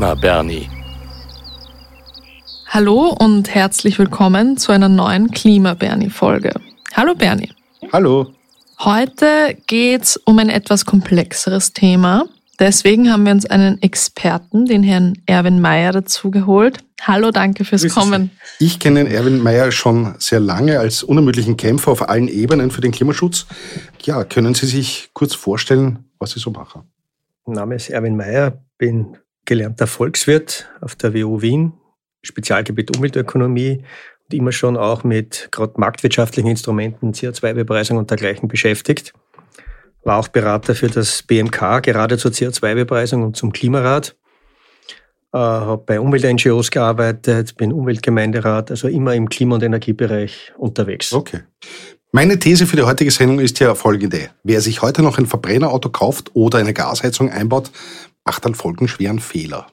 Klima Bernie. Hallo und herzlich willkommen zu einer neuen Klima Bernie Folge. Hallo Bernie. Hallo. Heute geht's um ein etwas komplexeres Thema. Deswegen haben wir uns einen Experten, den Herrn Erwin Mayer, dazu geholt. Hallo, danke fürs Grüß Kommen. Sie. Ich kenne Erwin Mayer schon sehr lange als unermüdlichen Kämpfer auf allen Ebenen für den Klimaschutz. Ja, können Sie sich kurz vorstellen, was Sie so machen? Mein Name ist Erwin Mayer, bin gelernter Volkswirt auf der WU Wien, Spezialgebiet Umweltökonomie und immer schon auch mit gerade marktwirtschaftlichen Instrumenten, CO2-Bepreisung und dergleichen beschäftigt. War auch Berater für das BMK, gerade zur CO2-Bepreisung und zum Klimarat. Äh, habe bei Umwelt-NGOs gearbeitet, bin Umweltgemeinderat, also immer im Klima- und Energiebereich unterwegs. Okay. Meine These für die heutige Sendung ist ja folgende. Wer sich heute noch ein Verbrennerauto kauft oder eine Gasheizung einbaut, macht einen folgenschweren Fehler.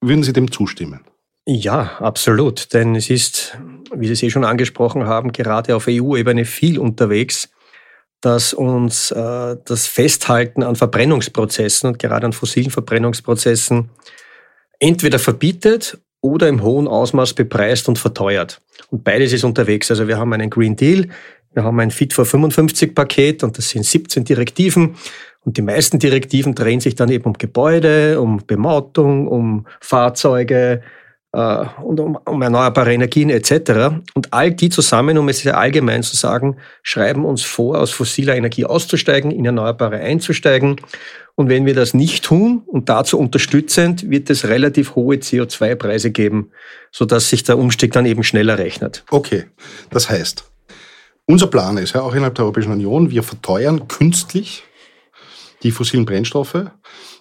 Würden Sie dem zustimmen? Ja, absolut. Denn es ist, wie Sie es eh schon angesprochen haben, gerade auf EU-Ebene viel unterwegs, dass uns äh, das Festhalten an Verbrennungsprozessen und gerade an fossilen Verbrennungsprozessen entweder verbietet oder im hohen Ausmaß bepreist und verteuert. Und beides ist unterwegs. Also wir haben einen Green Deal, wir haben ein Fit for 55 Paket und das sind 17 Direktiven. Und die meisten Direktiven drehen sich dann eben um Gebäude, um Bemautung, um Fahrzeuge äh, und um, um erneuerbare Energien etc. Und all die zusammen, um es sehr allgemein zu sagen, schreiben uns vor, aus fossiler Energie auszusteigen, in erneuerbare einzusteigen. Und wenn wir das nicht tun und dazu unterstützend, wird es relativ hohe CO2-Preise geben, sodass sich der Umstieg dann eben schneller rechnet. Okay, das heißt, unser Plan ist ja auch innerhalb der Europäischen Union, wir verteuern künstlich die fossilen Brennstoffe,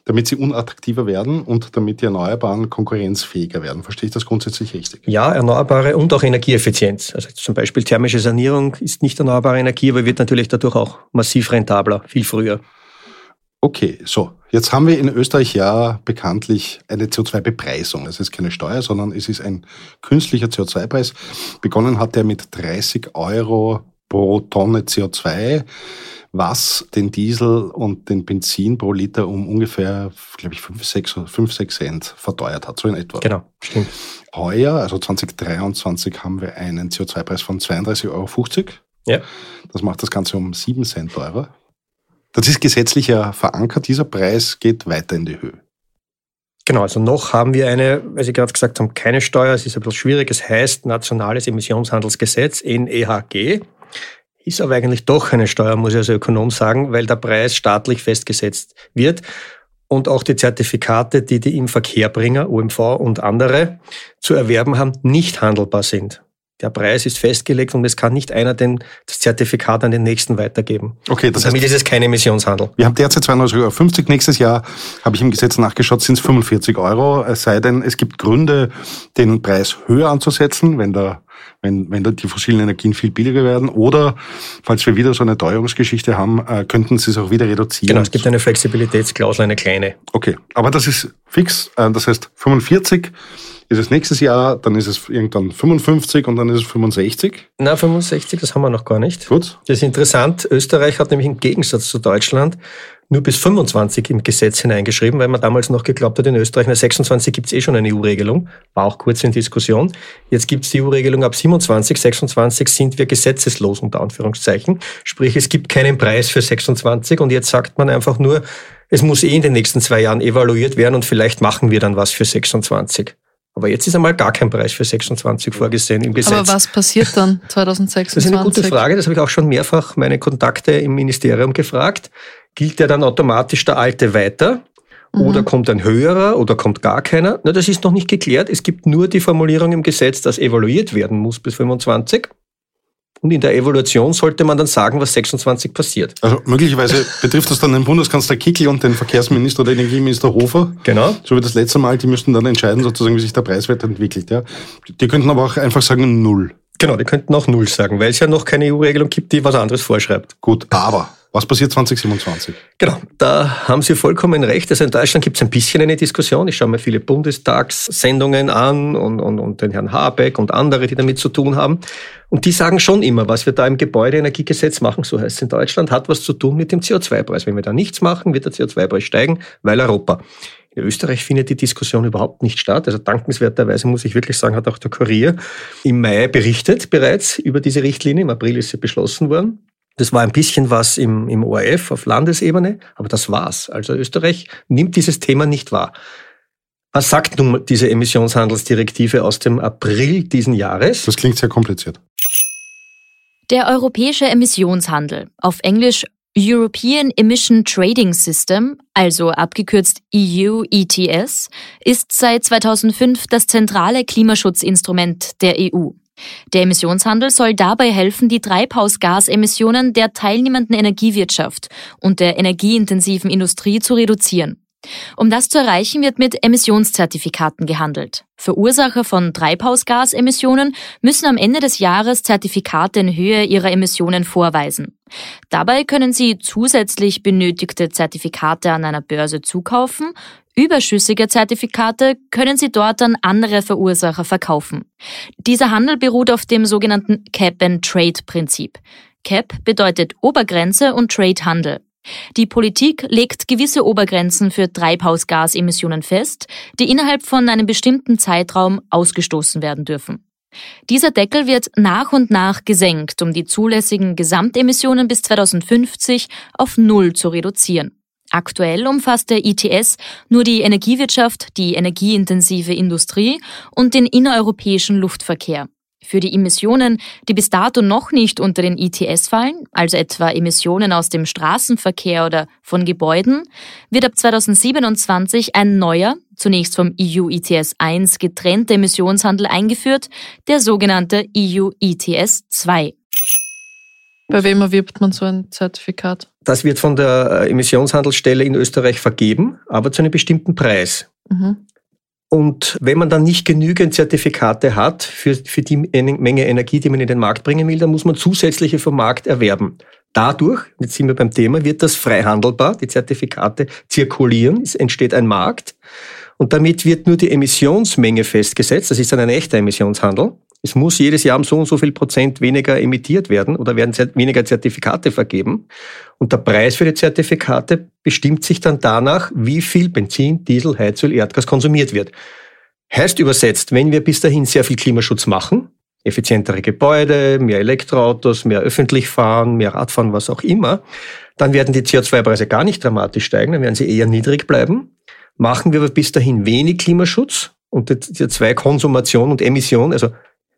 damit sie unattraktiver werden und damit die Erneuerbaren konkurrenzfähiger werden. Verstehe ich das grundsätzlich richtig? Ja, Erneuerbare und auch Energieeffizienz. Also zum Beispiel thermische Sanierung ist nicht erneuerbare Energie, aber wird natürlich dadurch auch massiv rentabler, viel früher. Okay, so. Jetzt haben wir in Österreich ja bekanntlich eine CO2-Bepreisung. Es ist keine Steuer, sondern es ist ein künstlicher CO2-Preis. Begonnen hat er mit 30 Euro pro Tonne CO2 was den Diesel und den Benzin pro Liter um ungefähr, glaube ich, 5, 6, 5, 6 Cent verteuert hat, so in etwa. Genau, stimmt. Heuer, also 2023, haben wir einen CO2-Preis von 32,50 Euro. Ja. Das macht das Ganze um 7 Cent teurer. Das ist gesetzlich ja verankert. Dieser Preis geht weiter in die Höhe. Genau, also noch haben wir eine, weil Sie gerade gesagt haben, keine Steuer. Es ist ein bisschen schwierig. Es heißt Nationales Emissionshandelsgesetz, NEHG. Ist aber eigentlich doch eine Steuer, muss ich als Ökonom sagen, weil der Preis staatlich festgesetzt wird und auch die Zertifikate, die die im Verkehrbringer, OMV und andere zu erwerben haben, nicht handelbar sind. Der Preis ist festgelegt und es kann nicht einer den, das Zertifikat an den nächsten weitergeben. Okay, das Damit heißt, ist es kein Emissionshandel. wir haben derzeit 32,50 Euro. Nächstes Jahr, habe ich im Gesetz nachgeschaut, sind es 45 Euro. Es sei denn, es gibt Gründe, den Preis höher anzusetzen, wenn der wenn, wenn da die fossilen Energien viel billiger werden. Oder, falls wir wieder so eine Teuerungsgeschichte haben, äh, könnten sie es auch wieder reduzieren. Genau, es gibt eine Flexibilitätsklausel, eine kleine. Okay, aber das ist fix. Äh, Das heißt, 45 ist es nächstes Jahr, dann ist es irgendwann 55 und dann ist es 65. Na, 65, das haben wir noch gar nicht. Gut. Das ist interessant. Österreich hat nämlich im Gegensatz zu Deutschland nur bis 25 im Gesetz hineingeschrieben, weil man damals noch geglaubt hat, in Österreich, na 26 gibt es eh schon eine EU-Regelung, war auch kurz in Diskussion. Jetzt gibt es die EU-Regelung ab 27, 26 sind wir gesetzeslos unter Anführungszeichen. Sprich, es gibt keinen Preis für 26 und jetzt sagt man einfach nur, es muss eh in den nächsten zwei Jahren evaluiert werden und vielleicht machen wir dann was für 26. Aber jetzt ist einmal gar kein Preis für 26 vorgesehen im Gesetz. Aber was passiert dann 2026? Das ist eine gute Frage, das habe ich auch schon mehrfach meine Kontakte im Ministerium gefragt. Gilt der dann automatisch der alte weiter? Oder kommt ein höherer oder kommt gar keiner? Na, das ist noch nicht geklärt. Es gibt nur die Formulierung im Gesetz, dass evaluiert werden muss bis 25. Und in der Evaluation sollte man dann sagen, was 26 passiert. Also möglicherweise betrifft das dann den Bundeskanzler Kickl und den Verkehrsminister oder Energieminister Hofer. Genau. So wie das letzte Mal, die müssten dann entscheiden, sozusagen, wie sich der Preis weiterentwickelt. Ja. Die könnten aber auch einfach sagen Null. Genau, die könnten auch Null sagen, weil es ja noch keine EU-Regelung gibt, die was anderes vorschreibt. Gut, aber was passiert 2027? Genau, da haben Sie vollkommen recht. Also in Deutschland gibt es ein bisschen eine Diskussion. Ich schaue mir viele Bundestagssendungen an und, und, und den Herrn Habeck und andere, die damit zu tun haben. Und die sagen schon immer, was wir da im Gebäudeenergiegesetz machen, so heißt es in Deutschland, hat was zu tun mit dem CO2-Preis. Wenn wir da nichts machen, wird der CO2-Preis steigen, weil Europa. In In Österreich findet die Diskussion überhaupt nicht statt. Also dankenswerterweise muss ich wirklich sagen, hat auch der Kurier im Mai berichtet bereits über diese Richtlinie. Im April ist sie beschlossen worden. Das war ein bisschen was im, im ORF auf Landesebene, aber das war's. Also Österreich nimmt dieses Thema nicht wahr. Was sagt nun diese Emissionshandelsdirektive aus dem April diesen Jahres? Das klingt sehr kompliziert. Der europäische Emissionshandel, auf Englisch European Emission Trading System, also abgekürzt EU ETS, ist seit 2005 das zentrale Klimaschutzinstrument der EU. Der Emissionshandel soll dabei helfen, die Treibhausgasemissionen der teilnehmenden Energiewirtschaft und der energieintensiven Industrie zu reduzieren. Um das zu erreichen, wird mit Emissionszertifikaten gehandelt. Verursacher von Treibhausgasemissionen müssen am Ende des Jahres Zertifikate in Höhe ihrer Emissionen vorweisen. Dabei können sie zusätzlich benötigte Zertifikate an einer Börse zukaufen, Überschüssige Zertifikate können sie dort an andere Verursacher verkaufen. Dieser Handel beruht auf dem sogenannten Cap-and-Trade-Prinzip. Cap bedeutet Obergrenze und Trade Handel. Die Politik legt gewisse Obergrenzen für Treibhausgasemissionen fest, die innerhalb von einem bestimmten Zeitraum ausgestoßen werden dürfen. Dieser Deckel wird nach und nach gesenkt, um die zulässigen Gesamtemissionen bis 2050 auf Null zu reduzieren. Aktuell umfasst der ITS nur die Energiewirtschaft, die energieintensive Industrie und den innereuropäischen Luftverkehr. Für die Emissionen, die bis dato noch nicht unter den ITS fallen, also etwa Emissionen aus dem Straßenverkehr oder von Gebäuden, wird ab 2027 ein neuer, zunächst vom EU ETS 1 getrennter Emissionshandel eingeführt, der sogenannte EU ETS 2. Bei wem erwirbt man so ein Zertifikat? Das wird von der äh, Emissionshandelsstelle in Österreich vergeben, aber zu einem bestimmten Preis. Mhm. Und wenn man dann nicht genügend Zertifikate hat für, für die Menge Energie, die man in den Markt bringen will, dann muss man zusätzliche vom Markt erwerben. Dadurch, jetzt sind wir beim Thema, wird das frei handelbar, die Zertifikate zirkulieren, es entsteht ein Markt und damit wird nur die Emissionsmenge festgesetzt, das ist dann ein echter Emissionshandel. Es muss jedes Jahr um so und so viel Prozent weniger emittiert werden oder werden weniger Zertifikate vergeben. Und der Preis für die Zertifikate bestimmt sich dann danach, wie viel Benzin, Diesel, Heizöl, Erdgas konsumiert wird. Heißt übersetzt, wenn wir bis dahin sehr viel Klimaschutz machen, effizientere Gebäude, mehr Elektroautos, mehr öffentlich fahren, mehr Radfahren, was auch immer, dann werden die CO2-Preise gar nicht dramatisch steigen, dann werden sie eher niedrig bleiben. Machen wir aber bis dahin wenig Klimaschutz und die CO2-Konsumation und Emission, also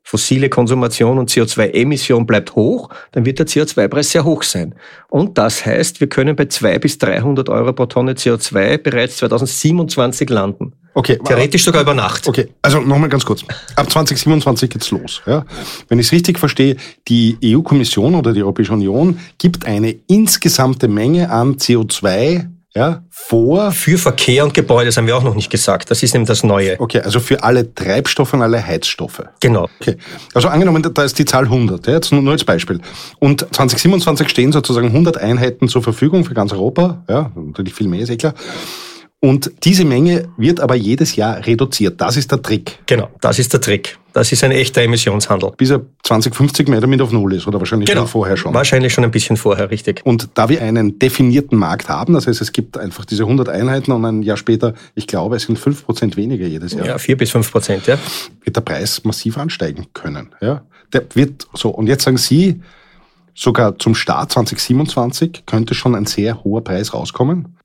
fossile Konsumation und CO2-Emission bleibt hoch, dann wird der CO2-Preis sehr hoch sein. Und das heißt, wir können bei 200 bis 300 Euro pro Tonne CO2 bereits 2027 landen. Okay, Theoretisch sogar über Nacht. Okay, also nochmal ganz kurz. Ab 2027 geht's los. Ja? Wenn ich es richtig verstehe, die EU-Kommission oder die Europäische Union gibt eine insgesamte Menge an CO2 ja, vor. Für Verkehr und Gebäude, das haben wir auch noch nicht gesagt. Das ist nämlich das Neue. Okay, also für alle Treibstoffe und alle Heizstoffe. Genau. Okay. Also angenommen, da ist die Zahl 100, ja, jetzt nur, nur als Beispiel. Und 2027 stehen sozusagen 100 Einheiten zur Verfügung für ganz Europa. Ja, natürlich viel mehr, ist eh klar. Und diese Menge wird aber jedes Jahr reduziert. Das ist der Trick. Genau, das ist der Trick. Das ist ein echter Emissionshandel. Bis er 2050 mehr damit auf Null ist oder wahrscheinlich genau. schon vorher schon. Wahrscheinlich schon ein bisschen vorher, richtig. Und da wir einen definierten Markt haben, das heißt, es gibt einfach diese 100 Einheiten und ein Jahr später, ich glaube, es sind 5% weniger jedes Jahr. Ja, 4 bis 5 Prozent, ja. Wird der Preis massiv ansteigen können. Ja. Der wird so. Und jetzt sagen Sie, sogar zum Start 2027 könnte schon ein sehr hoher Preis rauskommen.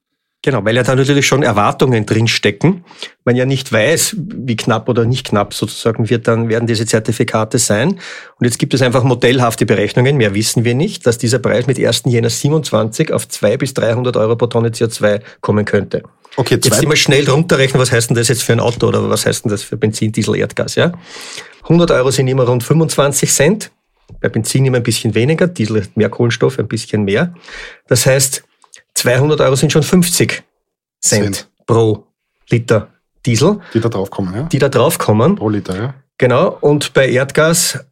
Genau, weil ja da natürlich schon Erwartungen drinstecken. Man ja nicht weiß, wie knapp oder nicht knapp sozusagen wird dann, werden diese Zertifikate sein. Und jetzt gibt es einfach modellhafte Berechnungen, mehr wissen wir nicht, dass dieser Preis mit 1. Jänner 27 auf 2 bis 300 Euro pro Tonne CO2 kommen könnte. Okay, zwei. Jetzt immer schnell runterrechnen, was heißt denn das jetzt für ein Auto oder was heißt denn das für Benzin, Diesel, Erdgas, ja? 100 Euro sind immer rund 25 Cent. Bei Benzin immer ein bisschen weniger, Diesel mehr Kohlenstoff, ein bisschen mehr. Das heißt, 200 Euro sind schon 50 Cent, Cent. pro Liter Diesel. Die da draufkommen, ja? Die da draufkommen. Pro Liter, ja. Genau. Und bei Erdgas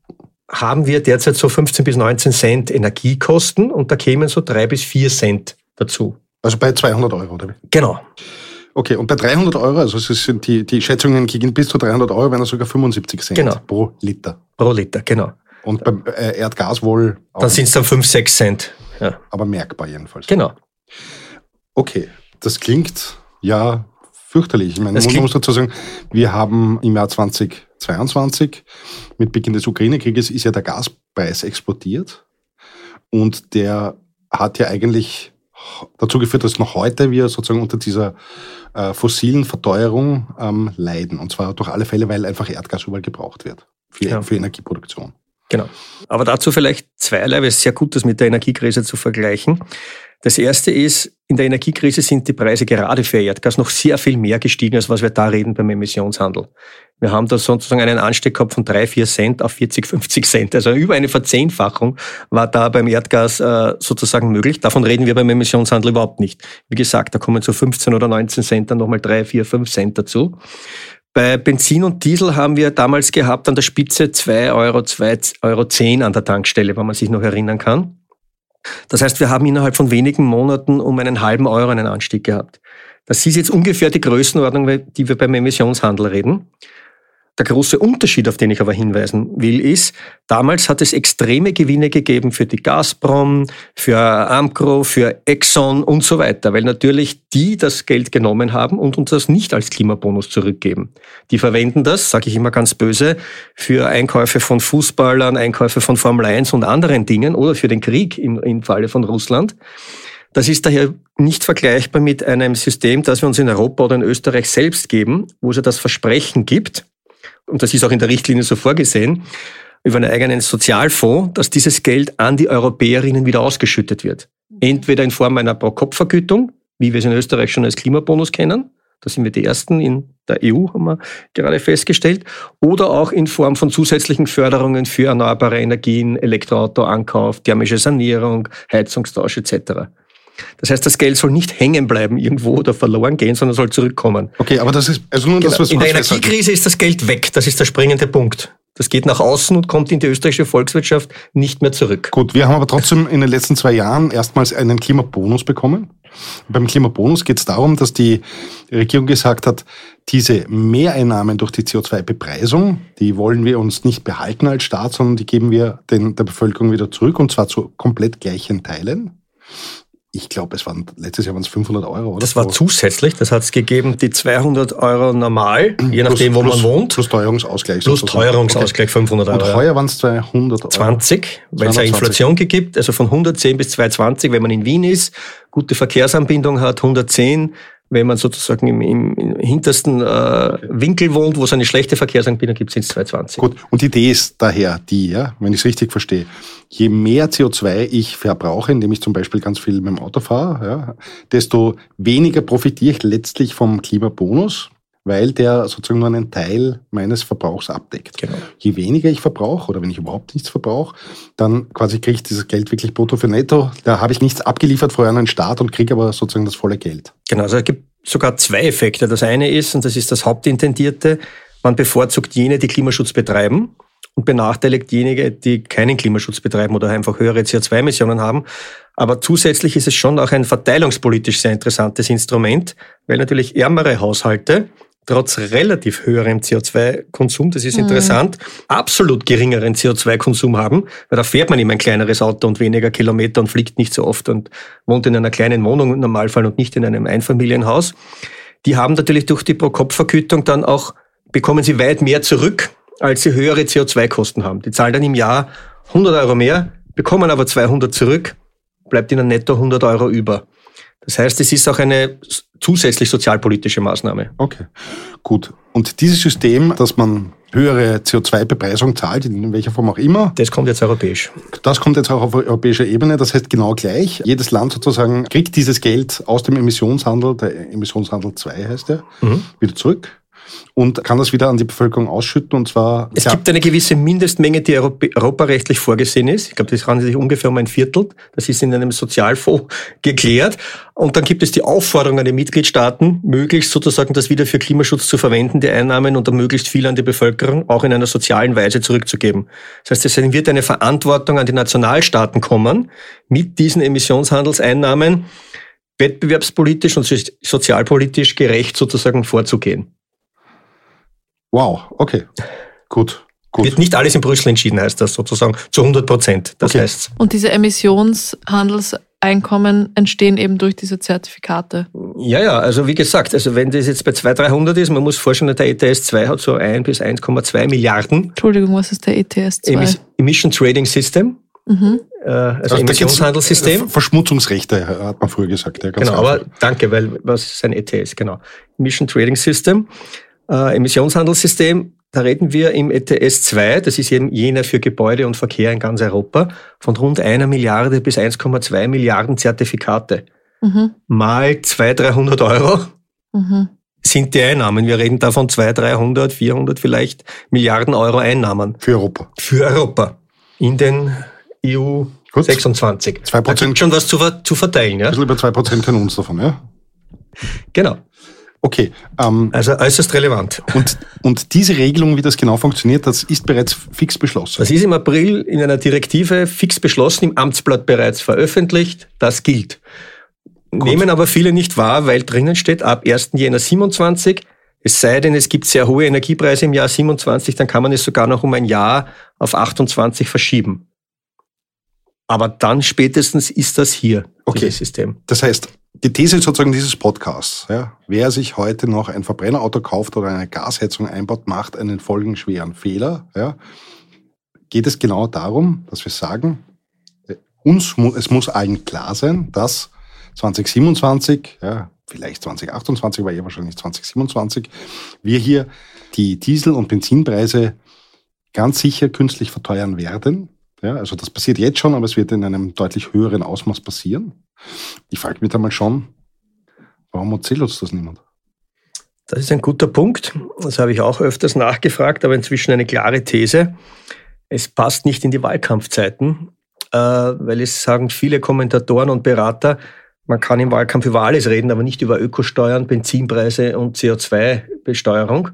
haben wir derzeit so 15 bis 19 Cent Energiekosten und da kämen so drei bis vier Cent dazu. Also bei 200 Euro, oder? Genau. Okay, und bei 300 Euro, also es sind die, die Schätzungen gegen bis zu 300 Euro, wären das sogar 75 Cent genau. pro Liter. Pro Liter, genau. Und beim äh, Erdgas wohl auch. Dann sind es dann 5, 6 Cent. Ja. Aber merkbar jedenfalls. Genau. Okay, das klingt ja fürchterlich. Ich meine, man muss dazu sagen, wir haben im Jahr 2022 mit Beginn des Ukraine-Krieges ist ja der Gaspreis explodiert und der hat ja eigentlich dazu geführt, dass noch heute wir sozusagen unter dieser äh, fossilen Verteuerung ähm, leiden. Und zwar durch alle Fälle, weil einfach Erdgas überall gebraucht wird für, ja. für Energieproduktion. Genau. Aber dazu vielleicht zweierlei, weil es ist sehr gut, das mit der Energiekrise zu vergleichen. Das erste ist, in der Energiekrise sind die Preise gerade für Erdgas noch sehr viel mehr gestiegen, als was wir da reden beim Emissionshandel. Wir haben da sozusagen einen Anstieg gehabt von drei, vier Cent auf 40, 50 Cent. Also über eine Verzehnfachung war da beim Erdgas äh, sozusagen möglich. Davon reden wir beim Emissionshandel überhaupt nicht. Wie gesagt, da kommen zu 15 oder 19 Cent dann nochmal drei, vier, fünf Cent dazu. Bei Benzin und Diesel haben wir damals gehabt an der Spitze zwei Euro, zwei Euro zehn an der Tankstelle, wenn man sich noch erinnern kann. Das heißt, wir haben innerhalb von wenigen Monaten um einen halben Euro einen Anstieg gehabt. Das ist jetzt ungefähr die Größenordnung, die wir beim Emissionshandel reden. Der große Unterschied, auf den ich aber hinweisen will, ist, damals hat es extreme Gewinne gegeben für die Gazprom, für Amcro, für Exxon und so weiter, weil natürlich die das Geld genommen haben und uns das nicht als Klimabonus zurückgeben. Die verwenden das, sage ich immer ganz böse, für Einkäufe von Fußballern, Einkäufe von Formel 1 und anderen Dingen oder für den Krieg im, im Falle von Russland. Das ist daher nicht vergleichbar mit einem System, das wir uns in Europa oder in Österreich selbst geben, wo es ja das Versprechen gibt, und das ist auch in der Richtlinie so vorgesehen, über einen eigenen Sozialfonds, dass dieses Geld an die Europäerinnen wieder ausgeschüttet wird. Entweder in Form einer Pro-Kopf-Vergütung, wie wir es in Österreich schon als Klimabonus kennen, da sind wir die Ersten in der EU, haben wir gerade festgestellt, oder auch in Form von zusätzlichen Förderungen für erneuerbare Energien, Elektroauto-Ankauf, thermische Sanierung, Heizungstausch etc. Das heißt, das Geld soll nicht hängen bleiben irgendwo oder verloren gehen, sondern soll zurückkommen. Okay, aber das ist also nur genau. das, was In der Energiekrise ist das Geld weg. Das ist der springende Punkt. Das geht nach außen und kommt in die österreichische Volkswirtschaft nicht mehr zurück. Gut, wir haben aber trotzdem in den letzten zwei Jahren erstmals einen Klimabonus bekommen. Beim Klimabonus geht es darum, dass die Regierung gesagt hat, diese Mehreinnahmen durch die CO2-Bepreisung, die wollen wir uns nicht behalten als Staat, sondern die geben wir den, der Bevölkerung wieder zurück und zwar zu komplett gleichen Teilen ich glaube, es waren letztes Jahr waren es 500 Euro, oder? Das war zusätzlich, das hat es gegeben, die 200 Euro normal, je nachdem, wo plus, man wohnt. Plus Teuerungsausgleich. Plus Teuerungsausgleich okay. 500 Euro. Und heuer waren es 200 Euro. 20, weil es ja Inflation gibt, also von 110 bis 220, wenn man in Wien ist, gute Verkehrsanbindung hat, 110, wenn man sozusagen im, im hintersten äh, Winkel wohnt, wo es eine schlechte Verkehrsanbindung gibt, sind es 220. Gut, und die Idee ist daher die, ja, wenn ich es richtig verstehe, je mehr CO2 ich verbrauche, indem ich zum Beispiel ganz viel mit dem Auto fahre, ja, desto weniger profitiere ich letztlich vom Klimabonus, weil der sozusagen nur einen Teil meines Verbrauchs abdeckt. Genau. Je weniger ich verbrauche oder wenn ich überhaupt nichts verbrauche, dann quasi kriege ich dieses Geld wirklich brutto für netto. Da habe ich nichts abgeliefert vorher an den Staat und kriege aber sozusagen das volle Geld. Genau, also es gibt sogar zwei Effekte. Das eine ist, und das ist das Hauptintendierte, man bevorzugt jene, die Klimaschutz betreiben und benachteiligt diejenigen, die keinen Klimaschutz betreiben oder einfach höhere CO2-Emissionen haben. Aber zusätzlich ist es schon auch ein verteilungspolitisch sehr interessantes Instrument, weil natürlich ärmere Haushalte trotz relativ höherem CO2-Konsum, das ist mhm. interessant, absolut geringeren CO2-Konsum haben, weil da fährt man immer ein kleineres Auto und weniger Kilometer und fliegt nicht so oft und wohnt in einer kleinen Wohnung im Normalfall und nicht in einem Einfamilienhaus. Die haben natürlich durch die Pro-Kopf-Vergütung dann auch, bekommen sie weit mehr zurück, als sie höhere CO2-Kosten haben. Die zahlen dann im Jahr 100 Euro mehr, bekommen aber 200 zurück, bleibt ihnen netto 100 Euro über. Das heißt, es ist auch eine zusätzlich sozialpolitische Maßnahme. Okay, gut. Und dieses System, dass man höhere CO2-Bepreisung zahlt, in welcher Form auch immer. Das kommt jetzt europäisch. Das kommt jetzt auch auf europäischer Ebene. Das heißt genau gleich. Jedes Land sozusagen kriegt dieses Geld aus dem Emissionshandel, der Emissionshandel 2 heißt der, mhm. wieder zurück und kann das wieder an die Bevölkerung ausschütten und zwar. Es gibt eine gewisse Mindestmenge, die europarechtlich vorgesehen ist. Ich glaube, das handelt sich ungefähr um ein Viertel. Das ist in einem Sozialfonds geklärt. Und dann gibt es die Aufforderung an die Mitgliedstaaten, möglichst sozusagen das wieder für Klimaschutz zu verwenden, die Einnahmen und dann möglichst viel an die Bevölkerung auch in einer sozialen Weise zurückzugeben. Das heißt, es wird eine Verantwortung an die Nationalstaaten kommen, mit diesen Emissionshandelseinnahmen wettbewerbspolitisch und sozialpolitisch gerecht sozusagen vorzugehen. Wow, okay. Gut. Gut. Wird nicht alles in Brüssel entschieden, heißt das sozusagen, zu 100 Prozent. Das okay. heißt. Und diese Emissionshandels Einkommen entstehen eben durch diese Zertifikate. Ja, ja, also wie gesagt, also wenn das jetzt bei 200, 300 ist, man muss vorstellen, der ETS 2 hat so 1 bis 1,2 Milliarden. Entschuldigung, was ist der ETS 2? Emission Trading System. Mhm. Äh, also, also Emissionshandelssystem. Verschmutzungsrechte, hat man früher gesagt. Ja, genau, einfach. aber danke, weil was ist ein ETS? Genau. Emission Trading System, äh, Emissionshandelssystem. Da reden wir im ETS 2, das ist jener für Gebäude und Verkehr in ganz Europa, von rund einer Milliarde bis 1,2 Milliarden Zertifikate. Mhm. Mal 200, 300 Euro. Mhm sind die Einnahmen. Wir reden da von 200, 300, 400 vielleicht Milliarden Euro Einnahmen. Für Europa. Für Europa. In den EU Gut. 26. 2%. Da gibt schon was zu, zu verteilen. Ja? Ein bisschen über 2% können uns davon, ja? Genau. Okay. Ähm, also äußerst relevant. Und, und diese Regelung, wie das genau funktioniert, das ist bereits fix beschlossen. Das ist im April in einer Direktive fix beschlossen, im Amtsblatt bereits veröffentlicht. Das gilt. Gut. Nehmen aber viele nicht wahr, weil drinnen steht, ab 1. Jänner 27, es sei denn, es gibt sehr hohe Energiepreise im Jahr 27, dann kann man es sogar noch um ein Jahr auf 28 verschieben. Aber dann spätestens ist das hier, okay. dieses System. Das heißt, die These sozusagen dieses Podcasts, ja, wer sich heute noch ein Verbrennerauto kauft oder eine Gasheizung einbaut, macht einen folgenschweren Fehler. Ja. Geht es genau darum, dass wir sagen, uns, es muss allen klar sein, dass 2027, ja, vielleicht 2028, aber eher wahrscheinlich 2027, wir hier die Diesel- und Benzinpreise ganz sicher künstlich verteuern werden. Ja, also das passiert jetzt schon, aber es wird in einem deutlich höheren Ausmaß passieren. Ich frage mich da mal schon, warum erzählt uns das niemand? Das ist ein guter Punkt. Das habe ich auch öfters nachgefragt, aber inzwischen eine klare These. Es passt nicht in die Wahlkampfzeiten, äh, weil es sagen viele Kommentatoren und Berater, man kann im Wahlkampf über alles reden, aber nicht über Ökosteuern, Benzinpreise und CO2-Besteuerung.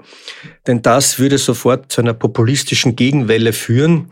Denn das würde sofort zu einer populistischen Gegenwelle führen.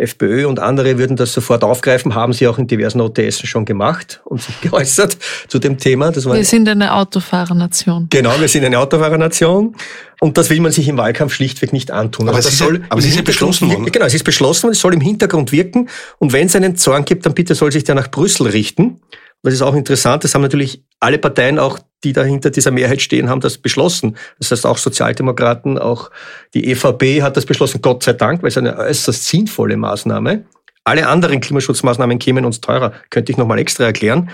FPÖ und andere würden das sofort aufgreifen, haben sie auch in diversen OTS schon gemacht und sich geäußert zu dem Thema. wir sind eine Autofahrernation. Genau, wir sind eine Autofahrernation und das will man sich im Wahlkampf schlichtweg nicht antun. Aber, also es, ist, soll aber es ist ja beschlossen worden. Genau, es ist beschlossen worden, es soll im Hintergrund wirken und wenn es einen Zorn gibt, dann bitte soll sich der nach Brüssel richten das ist auch interessant, das haben natürlich alle Parteien, auch die dahinter dieser Mehrheit stehen, haben das beschlossen. Das heißt, auch Sozialdemokraten, auch die EVP hat das beschlossen, Gott sei Dank, weil es eine äußerst sinnvolle Maßnahme. Alle anderen Klimaschutzmaßnahmen kämen uns teurer, könnte ich nochmal extra erklären.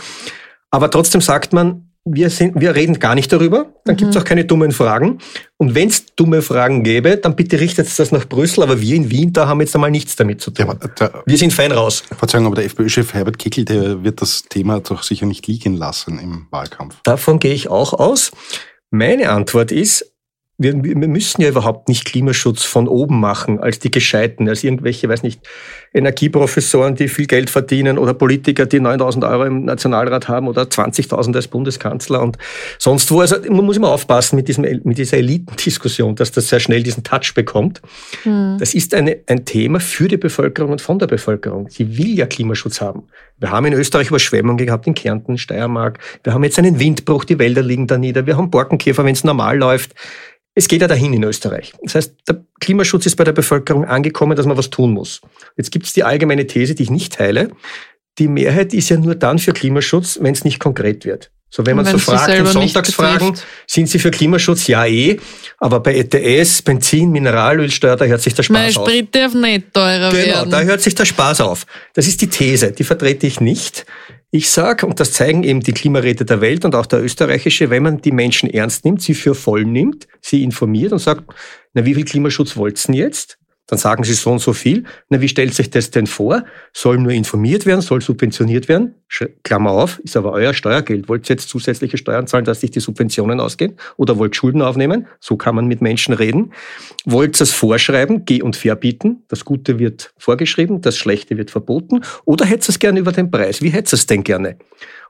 Aber trotzdem sagt man, wir, sind, wir reden gar nicht darüber, dann mhm. gibt es auch keine dummen Fragen. Und wenn es dumme Fragen gäbe, dann bitte richtet das nach Brüssel, aber wir in Wien, da haben jetzt einmal nichts damit zu tun. Ja, der, wir sind fein raus. Verzeihung, aber der FPÖ-Chef Herbert Kickl, der wird das Thema doch sicher nicht liegen lassen im Wahlkampf. Davon gehe ich auch aus. Meine Antwort ist, wir, wir müssen ja überhaupt nicht Klimaschutz von oben machen als die Gescheiten, als irgendwelche, weiß nicht, Energieprofessoren, die viel Geld verdienen oder Politiker, die 9000 Euro im Nationalrat haben oder 20.000 als Bundeskanzler und sonst wo. Also man muss immer aufpassen mit, diesem, mit dieser Elitendiskussion, dass das sehr schnell diesen Touch bekommt. Mhm. Das ist eine, ein Thema für die Bevölkerung und von der Bevölkerung. Sie will ja Klimaschutz haben. Wir haben in Österreich Überschwemmungen gehabt, in Kärnten, Steiermark. Wir haben jetzt einen Windbruch, die Wälder liegen da nieder. Wir haben Borkenkäfer, wenn es normal läuft. Es geht ja dahin in Österreich. Das heißt, der Klimaschutz ist bei der Bevölkerung angekommen, dass man was tun muss. Jetzt gibt es die allgemeine These, die ich nicht teile. Die Mehrheit ist ja nur dann für Klimaschutz, wenn es nicht konkret wird. So, wenn man so fragt, in Sonntagsfragen, sind Sie für Klimaschutz? Ja, eh. Aber bei ETS, Benzin, Mineralölsteuer, da hört sich der Spaß Meine auf. Meine Sprit darf nicht teurer genau, werden. Genau, da hört sich der Spaß auf. Das ist die These, die vertrete ich nicht. Ich sage, und das zeigen eben die Klimaräte der Welt und auch der österreichische, wenn man die Menschen ernst nimmt, sie für voll nimmt, sie informiert und sagt, na, wie viel Klimaschutz wollt's denn jetzt? Dann sagen sie so und so viel. Na, wie stellt sich das denn vor? Soll nur informiert werden, soll subventioniert werden? Klammer auf, ist aber euer Steuergeld. Wollt ihr jetzt zusätzliche Steuern zahlen, dass sich die Subventionen ausgehen? Oder wollt Schulden aufnehmen? So kann man mit Menschen reden. Wollt ihr es vorschreiben, geh und verbieten? Das Gute wird vorgeschrieben, das Schlechte wird verboten. Oder hättest es gerne über den Preis? Wie hättest es denn gerne?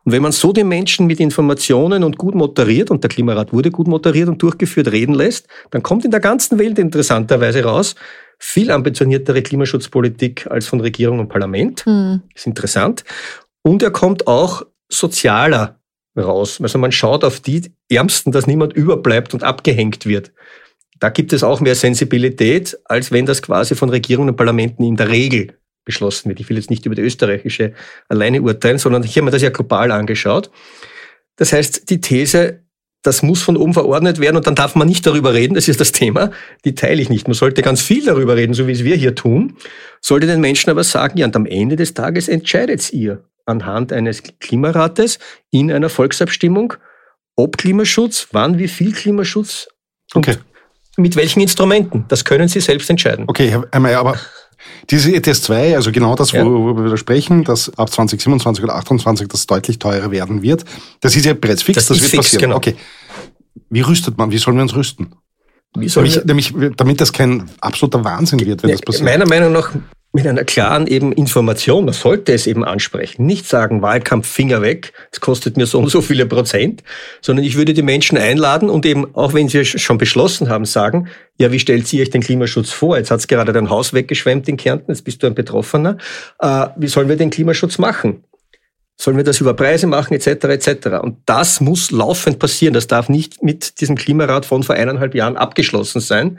Und wenn man so den Menschen mit Informationen und gut moderiert, und der Klimarat wurde gut moderiert und durchgeführt, reden lässt, dann kommt in der ganzen Welt interessanterweise raus, viel ambitioniertere Klimaschutzpolitik als von Regierung und Parlament. Mhm. Ist interessant. Und er kommt auch sozialer raus. Also man schaut auf die Ärmsten, dass niemand überbleibt und abgehängt wird. Da gibt es auch mehr Sensibilität, als wenn das quasi von Regierungen und Parlamenten in der Regel beschlossen wird. Ich will jetzt nicht über die österreichische alleine urteilen, sondern hier haben wir das ja global angeschaut. Das heißt, die These, das muss von oben verordnet werden und dann darf man nicht darüber reden, das ist das Thema, die teile ich nicht. Man sollte ganz viel darüber reden, so wie es wir hier tun, sollte den Menschen aber sagen, ja, und am Ende des Tages entscheidet ihr anhand eines Klimarates in einer Volksabstimmung, ob Klimaschutz, wann, wie viel Klimaschutz und okay. mit welchen Instrumenten. Das können Sie selbst entscheiden. Okay, Herr Mayer, aber diese ETS 2, also genau das, ja. worüber wir sprechen, dass ab 2027 oder 2028 das deutlich teurer werden wird, das ist ja bereits fix, das, das wird fix, passieren. Genau. Okay. Wie rüstet man? Wie sollen wir uns rüsten? Nämlich, nämlich, damit das kein absoluter Wahnsinn wird, wenn ja, das passiert. Meiner Meinung nach mit einer klaren eben Information, man sollte es eben ansprechen, nicht sagen, Wahlkampf, Finger weg, es kostet mir so und so viele Prozent, sondern ich würde die Menschen einladen und eben, auch wenn sie schon beschlossen haben, sagen, ja, wie stellt sie euch den Klimaschutz vor? Jetzt hat es gerade dein Haus weggeschwemmt in Kärnten, jetzt bist du ein Betroffener. Äh, wie sollen wir den Klimaschutz machen? Sollen wir das über Preise machen, etc., etc.? Und das muss laufend passieren. Das darf nicht mit diesem Klimarat von vor eineinhalb Jahren abgeschlossen sein,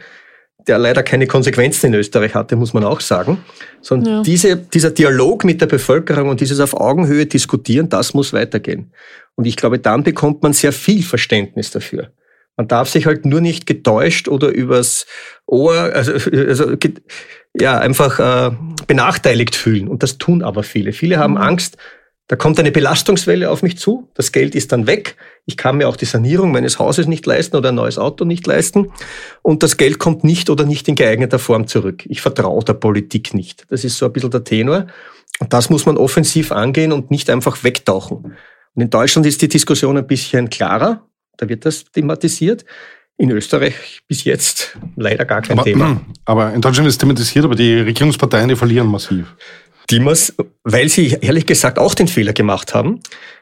der leider keine Konsequenzen in Österreich hatte, muss man auch sagen. Sondern ja. diese, dieser Dialog mit der Bevölkerung und dieses auf Augenhöhe diskutieren, das muss weitergehen. Und ich glaube, dann bekommt man sehr viel Verständnis dafür. Man darf sich halt nur nicht getäuscht oder übers Ohr, also, also ja, einfach äh, benachteiligt fühlen. Und das tun aber viele. Viele haben mhm. Angst, da kommt eine Belastungswelle auf mich zu, das Geld ist dann weg, ich kann mir auch die Sanierung meines Hauses nicht leisten oder ein neues Auto nicht leisten und das Geld kommt nicht oder nicht in geeigneter Form zurück. Ich vertraue der Politik nicht. Das ist so ein bisschen der Tenor. Und das muss man offensiv angehen und nicht einfach wegtauchen. Und in Deutschland ist die Diskussion ein bisschen klarer, da wird das thematisiert. In Österreich bis jetzt leider gar kein aber, Thema. Aber in Deutschland ist es thematisiert, aber die Regierungsparteien, die verlieren massiv. Dimas, weil sie ehrlich gesagt auch den Fehler gemacht haben.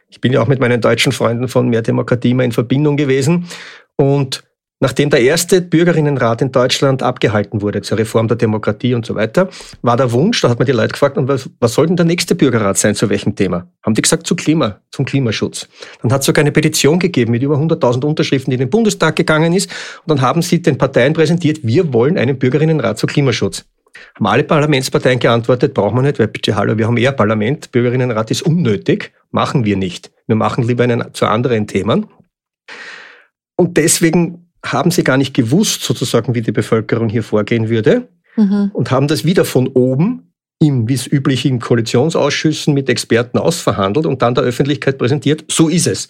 Ich bin ja auch mit meinen deutschen Freunden von Mehr Demokratie immer in Verbindung gewesen. Und nachdem der erste Bürgerinnenrat in Deutschland abgehalten wurde zur Reform der Demokratie und so weiter, war der Wunsch, da hat man die Leute gefragt, und was, was soll denn der nächste Bürgerrat sein, zu welchem Thema? Haben die gesagt, zu Klima, zum Klimaschutz. Dann hat es sogar eine Petition gegeben mit über 100.000 Unterschriften, die in den Bundestag gegangen ist. Und dann haben sie den Parteien präsentiert, wir wollen einen Bürgerinnenrat zu Klimaschutz. Haben alle Parlamentsparteien geantwortet, brauchen wir nicht, weil bitte, hallo, wir haben eher Parlament, Bürgerinnenrat ist unnötig, machen wir nicht. Wir machen lieber einen zu anderen Themen. Und deswegen haben sie gar nicht gewusst, sozusagen, wie die Bevölkerung hier vorgehen würde mhm. und haben das wieder von oben im, wie es üblich in Koalitionsausschüssen mit Experten ausverhandelt und dann der Öffentlichkeit präsentiert. So ist es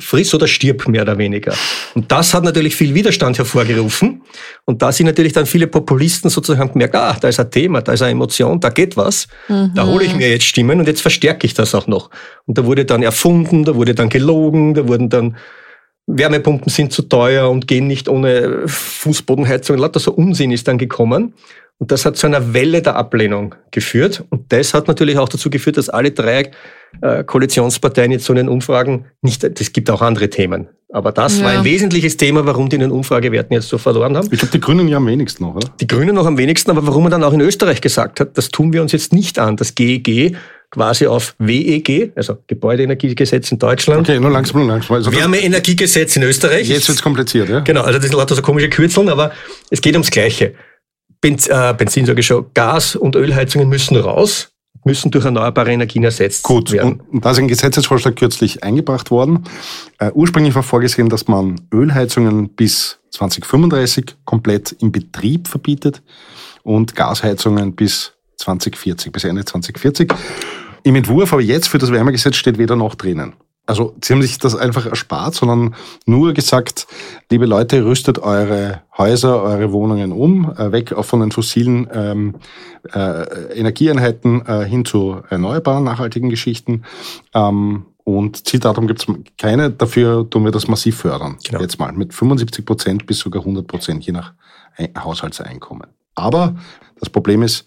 friss oder stirb, mehr oder weniger. Und das hat natürlich viel Widerstand hervorgerufen. Und da sind natürlich dann viele Populisten sozusagen gemerkt, ah, da ist ein Thema, da ist eine Emotion, da geht was. Mhm. Da hole ich mir jetzt Stimmen und jetzt verstärke ich das auch noch. Und da wurde dann erfunden, da wurde dann gelogen, da wurden dann Wärmepumpen sind zu teuer und gehen nicht ohne Fußbodenheizung. Lauter so Unsinn ist dann gekommen. Und das hat zu einer Welle der Ablehnung geführt. Und das hat natürlich auch dazu geführt, dass alle drei äh, Koalitionsparteien jetzt so in den Umfragen nicht, es gibt auch andere Themen. Aber das ja. war ein wesentliches Thema, warum die in den Umfragewerten jetzt so verloren haben. Ich glaube, die Grünen ja am wenigsten noch, oder? Die Grünen noch am wenigsten, aber warum man dann auch in Österreich gesagt hat, das tun wir uns jetzt nicht an, das GEG quasi auf WEG, also Gebäudeenergiegesetz in Deutschland. Okay, nur langsam, nur langsam. Also Wärmeenergiegesetz in Österreich. Jetzt wird's kompliziert, ja? Genau, also das sind lauter so komische Kürzeln, aber es geht ums Gleiche. Benz, äh, Benzin sage ich schon, Gas- und Ölheizungen müssen raus, müssen durch erneuerbare Energien ersetzt Gut, werden. Gut, und da ist ein Gesetzesvorschlag kürzlich eingebracht worden. Äh, ursprünglich war vorgesehen, dass man Ölheizungen bis 2035 komplett im Betrieb verbietet und Gasheizungen bis 2040, bis Ende 2040. Im Entwurf aber jetzt für das Wärmegesetz steht weder noch drinnen. Also sie haben sich das einfach erspart, sondern nur gesagt, liebe Leute, rüstet eure Häuser, eure Wohnungen um, äh, weg von den fossilen ähm, äh, Energieeinheiten äh, hin zu erneuerbaren, nachhaltigen Geschichten. Ähm, und Zieldatum gibt es keine, dafür tun wir das massiv fördern. Genau. Jetzt mal mit 75 Prozent bis sogar 100 Prozent, je nach Haushaltseinkommen. Aber das Problem ist,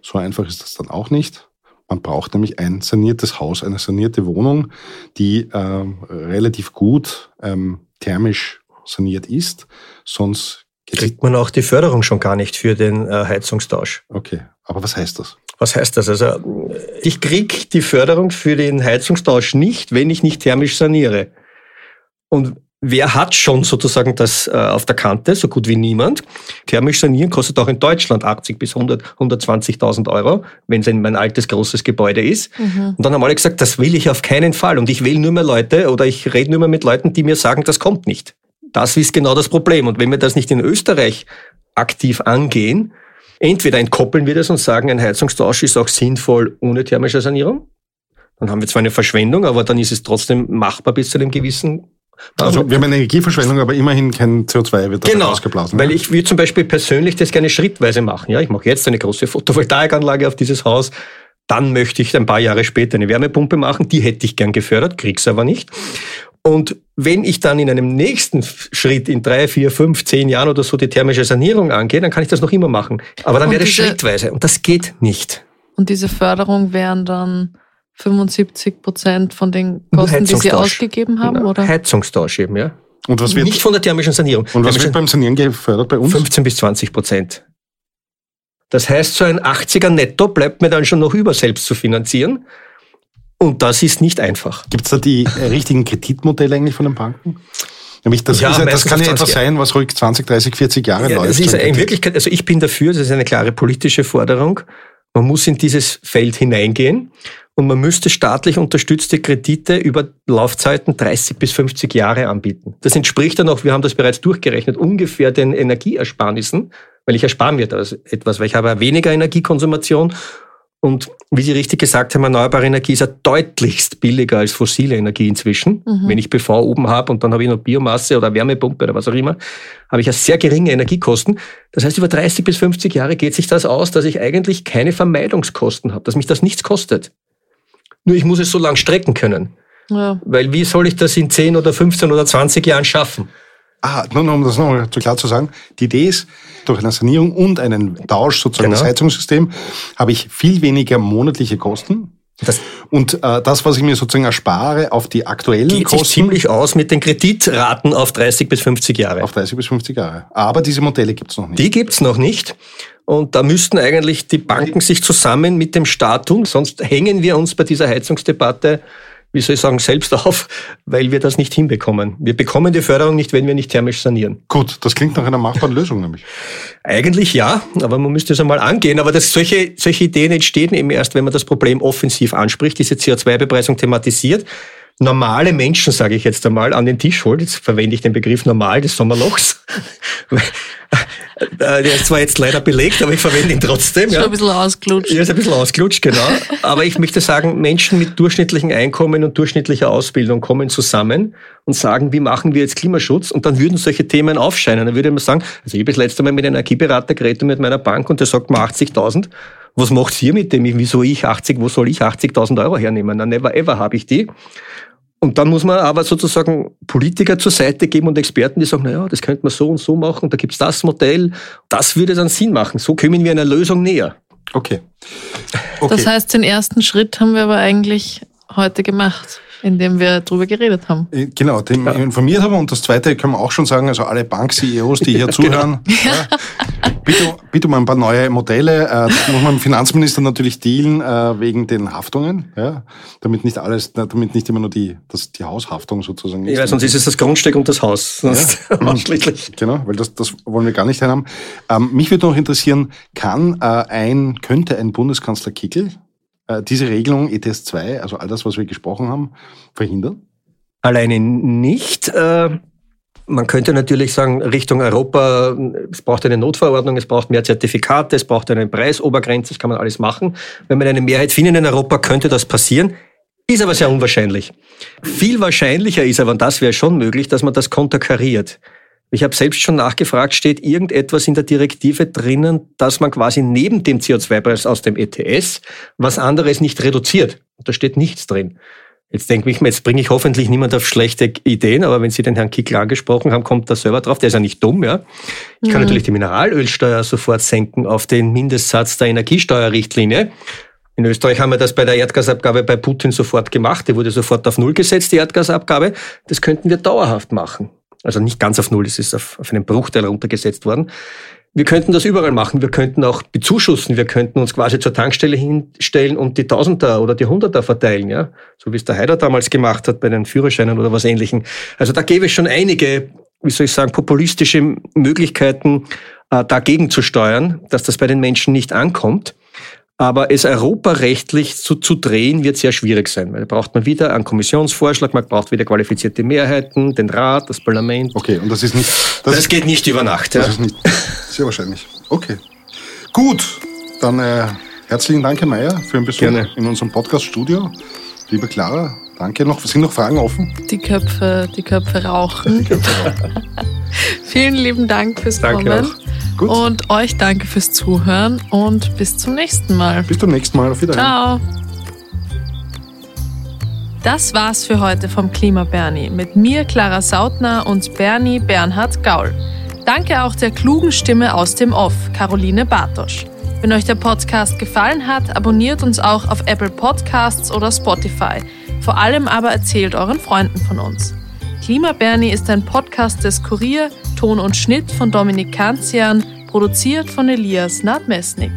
so einfach ist das dann auch nicht. Man braucht nämlich ein saniertes Haus, eine sanierte Wohnung, die äh, relativ gut ähm, thermisch saniert ist. Sonst kriegt man auch die Förderung schon gar nicht für den äh, Heizungstausch. Okay, aber was heißt das? Was heißt das? Also ich krieg die Förderung für den Heizungstausch nicht, wenn ich nicht thermisch saniere. Und wer hat schon sozusagen das äh, auf der Kante? So gut wie niemand. Thermisch sanieren kostet auch in Deutschland 80 bis 100, 120.000 Euro, wenn es ein altes großes Gebäude ist. Mhm. Und dann haben alle gesagt, das will ich auf keinen Fall. Und ich will nur mehr Leute oder ich rede nur mehr mit Leuten, die mir sagen, das kommt nicht. Das ist genau das Problem. Und wenn wir das nicht in Österreich aktiv angehen, entweder entkoppeln wir das und sagen, ein Heizungstausch ist auch sinnvoll ohne thermische Sanierung. Dann haben wir zwar eine Verschwendung, aber dann ist es trotzdem machbar bis zu einem gewissen also wir haben eine Energieverschwendung, aber immerhin kein CO2 wird genau, ausgeblasen. Weil ich würde zum Beispiel persönlich das gerne schrittweise machen. Ja, ich mache jetzt eine große Photovoltaikanlage auf dieses Haus. Dann möchte ich ein paar Jahre später eine Wärmepumpe machen. Die hätte ich gern gefördert, krieg's aber nicht. Und wenn ich dann in einem nächsten Schritt in drei, vier, fünf, zehn Jahren oder so die thermische Sanierung angehe, dann kann ich das noch immer machen. Aber dann wäre das schrittweise. Und das geht nicht. Und diese Förderung wären dann 75 Prozent von den Kosten, die Sie ausgegeben haben? Oder? Heizungstausch eben, ja. Und was wird, Nicht von der thermischen Sanierung. Und was wird beim Sanieren gefördert bei uns? 15 bis 20 Prozent. Das heißt, so ein 80er Netto bleibt mir dann schon noch über, selbst zu finanzieren. Und das ist nicht einfach. Gibt es da die äh, richtigen Kreditmodelle eigentlich von den Banken? Nämlich das, ja, ist, das kann ja etwas sein, was ruhig 20, 30, 40 Jahre ja, läuft. Das ist in Wirklichkeit, also ich bin dafür, das ist eine klare politische Forderung. Man muss in dieses Feld hineingehen und man müsste staatlich unterstützte Kredite über Laufzeiten 30 bis 50 Jahre anbieten. Das entspricht dann auch, wir haben das bereits durchgerechnet, ungefähr den Energieersparnissen, weil ich erspare mir das etwas, weil ich habe weniger Energiekonsumation und wie Sie richtig gesagt haben, erneuerbare Energie ist ja deutlichst billiger als fossile Energie inzwischen. Mhm. Wenn ich PV oben habe und dann habe ich noch Biomasse oder Wärmepumpe oder was auch immer, habe ich ja sehr geringe Energiekosten. Das heißt, über 30 bis 50 Jahre geht sich das aus, dass ich eigentlich keine Vermeidungskosten habe, dass mich das nichts kostet. Nur ich muss es so lang strecken können. Ja. Weil wie soll ich das in 10 oder 15 oder 20 Jahren schaffen? Ah, nur um das nochmal zu klar zu sagen, die Idee ist, durch eine Sanierung und einen Tausch sozusagen genau. des Heizungssystem habe ich viel weniger monatliche Kosten. Das und äh, das, was ich mir sozusagen erspare auf die aktuellen geht Kosten. Sich ziemlich aus mit den Kreditraten auf 30 bis 50 Jahre. Auf 30 bis 50 Jahre. Aber diese Modelle gibt es noch nicht. Die gibt es noch nicht. Und da müssten eigentlich die Banken sich zusammen mit dem Staat tun, sonst hängen wir uns bei dieser Heizungsdebatte wie soll ich sagen, selbst auf, weil wir das nicht hinbekommen. Wir bekommen die Förderung nicht, wenn wir nicht thermisch sanieren. Gut, das klingt nach einer machbaren Lösung nämlich. Eigentlich ja, aber man müsste es einmal angehen. Aber das, solche, solche Ideen entstehen eben erst, wenn man das Problem offensiv anspricht, diese CO2-Bepreisung thematisiert normale Menschen, sage ich jetzt einmal, an den Tisch holt. Jetzt verwende ich den Begriff normal des Sommerlochs. Äh, der ist zwar jetzt leider belegt, aber ich verwende ihn trotzdem. Ist ja. ein bisschen ausgelutscht. Ja, ist ein bisschen ausgelutscht, genau. Aber ich möchte sagen, Menschen mit durchschnittlichen Einkommen und durchschnittlicher Ausbildung kommen zusammen und sagen, wie machen wir jetzt Klimaschutz? Und dann würden solche Themen aufscheinen. Dann würde man sagen, also ich habe das letzte Mal mit einem Energieberater geredet mit meiner Bank und der sagt mir 80.000. Was macht ihr mit dem? Wieso ich 80, wo soll ich 80.000 Euro hernehmen? Na, never ever habe ich die. Und dann muss man aber sozusagen Politiker zur Seite geben und Experten, die sagen, naja, das könnte man so und so machen, da gibt's das Modell. Das würde dann Sinn machen. So kommen wir einer Lösung näher. Okay. okay. Das heißt, den ersten Schritt haben wir aber eigentlich heute gemacht in dem wir darüber geredet haben. Äh, genau, dem ja. informiert haben. Und das Zweite können wir auch schon sagen, also alle Bank-CEOs, die hier genau. zuhören, ja, bitte, bitte um ein paar neue Modelle. Äh, muss man mit dem Finanzminister natürlich dealen äh, wegen den Haftungen, ja, damit nicht alles, damit nicht immer nur die, das, die Haushaftung sozusagen ist. Ja, sonst ist es das Grundstück und das Haus. Sonst ja. ausschließlich. Genau, weil das, das wollen wir gar nicht haben. Ähm, mich würde noch interessieren, kann ein, könnte ein Bundeskanzler Kickel äh, diese Regelung ETS 2, also all das, was wir gesprochen haben, verhindern? Alleine nicht. Äh, man könnte natürlich sagen, Richtung Europa, es braucht eine Notverordnung, es braucht mehr Zertifikate, es braucht eine Preisobergrenze, das kann man alles machen. Wenn man eine Mehrheit findet in Europa, könnte das passieren. Ist aber sehr unwahrscheinlich. Viel wahrscheinlicher ist aber, und das wäre schon möglich, dass man das konterkariert. Ich habe selbst schon nachgefragt, steht irgendetwas in der Direktive drinnen, dass man quasi neben dem CO2-Preis aus dem ETS was anderes nicht reduziert? Da steht nichts drin. Jetzt denke ich mir, jetzt bringe ich hoffentlich niemand auf schlechte Ideen, aber wenn Sie den Herrn Kickl angesprochen haben, kommt der selber drauf. Der ist ja nicht dumm, ja. Ich kann mhm. natürlich die Mineralölsteuer sofort senken auf den Mindestsatz der Energiesteuerrichtlinie. In Österreich haben wir das bei der Erdgasabgabe bei Putin sofort gemacht. Die wurde sofort auf Null gesetzt, die Erdgasabgabe. Das könnten wir dauerhaft machen. Also nicht ganz auf Null, es ist auf, auf einen Bruchteil runtergesetzt worden. wir könnten das überall machen. Wir könnten auch bezuschussen. Wir könnten uns quasi zur Tankstelle hinstellen und die Tausender oder die Hunderter verteilen, ja. So wie es der Heider damals gemacht hat bei den Führerscheinen oder was ähnlichem. Also da gäbe es schon einige, wie soll ich sagen, populistische Möglichkeiten, äh, dagegen zu steuern, dass das bei den Menschen nicht ankommt. Aber es europarechtlich zu, zu drehen, wird sehr schwierig sein, weil da braucht man wieder einen Kommissionsvorschlag, man braucht wieder qualifizierte Mehrheiten, den Rat, das Parlament. Okay, und das ist nicht. Das, das geht nicht über Nacht. Das ja. ist nicht. Sehr wahrscheinlich. Okay. Gut, dann äh, herzlichen Dank, Herr Mayer, für den Besuch Gerne. in unserem Podcast-Studio. Liebe Clara, danke. Noch, sind noch Fragen offen? Die Köpfe, die Köpfe rauchen. Die Köpfe rauchen. Vielen lieben Dank fürs danke Kommen. Auch. Gut. Und euch danke fürs Zuhören und bis zum nächsten Mal. Bis zum nächsten Mal. Auf Wiedersehen. Ciao. Das war's für heute vom Klima Bernie mit mir, Clara Sautner und Bernie Bernhard Gaul. Danke auch der klugen Stimme aus dem Off, Caroline Bartosch. Wenn euch der Podcast gefallen hat, abonniert uns auch auf Apple Podcasts oder Spotify. Vor allem aber erzählt euren Freunden von uns. Klima Bernie ist ein Podcast des Kurier, Ton und Schnitt von Dominik Kanzian, produziert von Elias Nadmesnik.